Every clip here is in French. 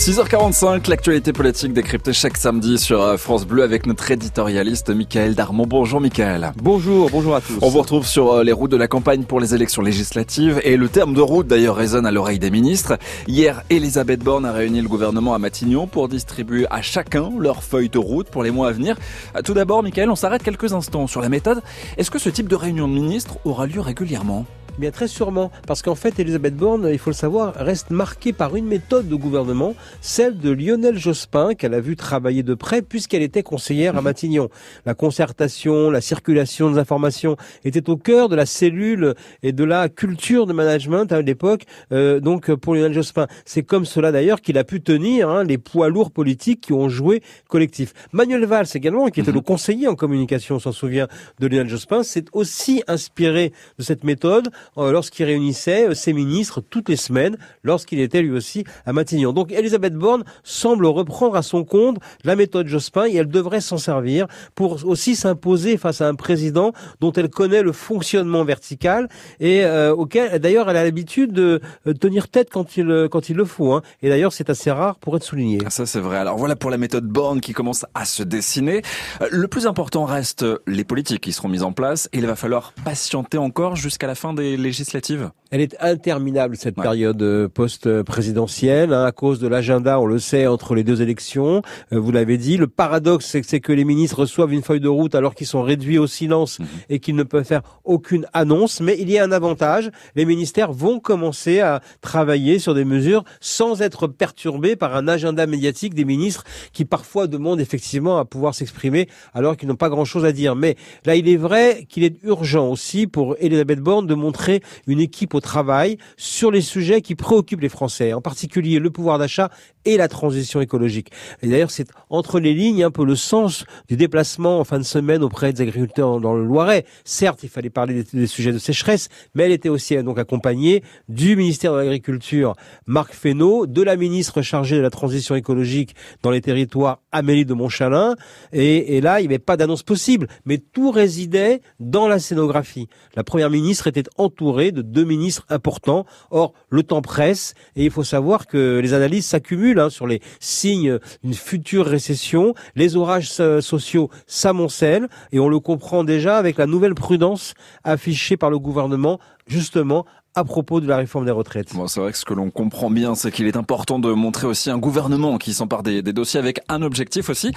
6h45, l'actualité politique décryptée chaque samedi sur euh, France Bleu avec notre éditorialiste Michael Darmon. Bonjour Michael. Bonjour, bonjour à tous. On vous retrouve sur euh, les routes de la campagne pour les élections législatives et le terme de route d'ailleurs résonne à l'oreille des ministres. Hier, Elisabeth Borne a réuni le gouvernement à Matignon pour distribuer à chacun leur feuille de route pour les mois à venir. Euh, tout d'abord, Michael, on s'arrête quelques instants sur la méthode. Est-ce que ce type de réunion de ministres aura lieu régulièrement? Bien très sûrement, parce qu'en fait, Elisabeth Borne, il faut le savoir, reste marquée par une méthode de gouvernement, celle de Lionel Jospin, qu'elle a vu travailler de près puisqu'elle était conseillère à mhm. Matignon. La concertation, la circulation des informations étaient au cœur de la cellule et de la culture de management à l'époque. Euh, donc pour Lionel Jospin, c'est comme cela d'ailleurs qu'il a pu tenir hein, les poids lourds politiques qui ont joué collectif. Manuel Valls également, qui était mhm. le conseiller en communication, on s'en souvient, de Lionel Jospin, s'est aussi inspiré de cette méthode lorsqu'il réunissait euh, ses ministres toutes les semaines, lorsqu'il était lui aussi à Matignon. Donc Elisabeth Borne semble reprendre à son compte la méthode Jospin et elle devrait s'en servir pour aussi s'imposer face à un président dont elle connaît le fonctionnement vertical et euh, auquel d'ailleurs elle a l'habitude de tenir tête quand il quand il le faut. Hein. Et d'ailleurs c'est assez rare pour être souligné. Ah, ça c'est vrai. Alors voilà pour la méthode Borne qui commence à se dessiner. Le plus important reste les politiques qui seront mises en place et il va falloir patienter encore jusqu'à la fin des législatives Elle est interminable cette période euh, post-présidentielle hein, à cause de l'agenda, on le sait, entre les deux élections. Euh, vous l'avez dit, le paradoxe c'est que les ministres reçoivent une feuille de route alors qu'ils sont réduits au silence mhm. et qu'ils ne peuvent faire aucune annonce. Mais il y a un avantage, les ministères vont commencer à travailler sur des mesures sans être perturbés par un agenda médiatique des ministres qui parfois demandent effectivement à pouvoir s'exprimer alors qu'ils n'ont pas grand-chose à dire. Mais là, il est vrai qu'il est urgent aussi pour Elisabeth Borne de montrer une équipe au travail sur les sujets qui préoccupent les Français, en particulier le pouvoir d'achat et la transition écologique. D'ailleurs, c'est entre les lignes un peu le sens du déplacement en fin de semaine auprès des agriculteurs dans le Loiret. Certes, il fallait parler des, sujets de sécheresse, mais elle était aussi donc accompagnée du ministère de l'Agriculture, Marc Fesneau, de la ministre chargée de la transition écologique dans les territoires, Amélie de Montchalin. Et, et là, il n'y avait pas d'annonce possible, mais tout résidait dans la scénographie. La première ministre était entourée de deux ministres importants. Or, le temps presse et il faut savoir que les analyses s'accumulent Hein, sur les signes d'une future récession. Les orages sociaux s'amoncellent et on le comprend déjà avec la nouvelle prudence affichée par le gouvernement justement à propos de la réforme des retraites. Bon, c'est vrai que ce que l'on comprend bien, c'est qu'il est important de montrer aussi un gouvernement qui s'empare des, des, dossiers avec un objectif aussi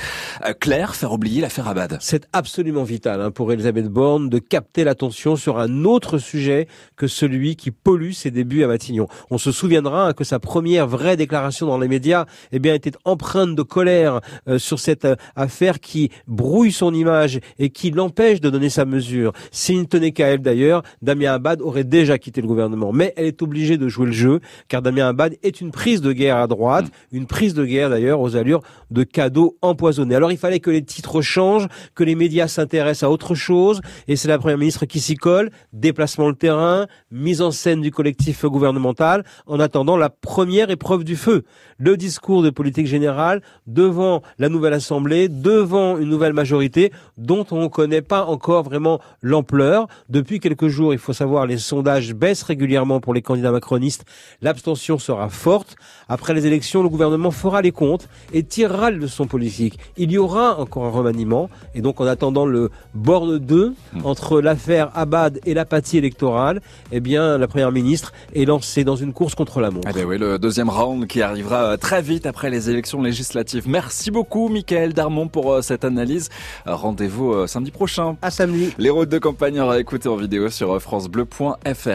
euh, clair, faire oublier l'affaire Abad. C'est absolument vital hein, pour Elisabeth Borne de capter l'attention sur un autre sujet que celui qui pollue ses débuts à Matignon. On se souviendra hein, que sa première vraie déclaration dans les médias, eh bien, était empreinte de colère euh, sur cette euh, affaire qui brouille son image et qui l'empêche de donner sa mesure. S'il ne tenait qu'à elle d'ailleurs, Damien Abad aurait déjà quitté le gouvernement mais elle est obligée de jouer le jeu, car Damien Abad est une prise de guerre à droite, mm. une prise de guerre d'ailleurs aux allures de cadeaux empoisonnés. Alors il fallait que les titres changent, que les médias s'intéressent à autre chose, et c'est la première ministre qui s'y colle, déplacement le terrain, mise en scène du collectif gouvernemental, en attendant la première épreuve du feu, le discours de politique générale devant la nouvelle Assemblée, devant une nouvelle majorité dont on ne connaît pas encore vraiment l'ampleur. Depuis quelques jours, il faut savoir, les sondages baissent régulièrement pour les candidats macronistes. L'abstention sera forte. Après les élections, le gouvernement fera les comptes et tirera le leçon politique. Il y aura encore un remaniement. Et donc, en attendant le borne 2 hmm. entre l'affaire Abad et l'apathie électorale, eh bien, la première ministre est lancée dans une course contre la montre. Eh bien oui, le deuxième round qui arrivera euh, très vite après les élections législatives. Merci beaucoup, Michael Darmon, pour euh, cette analyse. Euh, rendez-vous samedi prochain. À samedi. Les routes de campagne à écouter en vidéo sur francebleu.fr.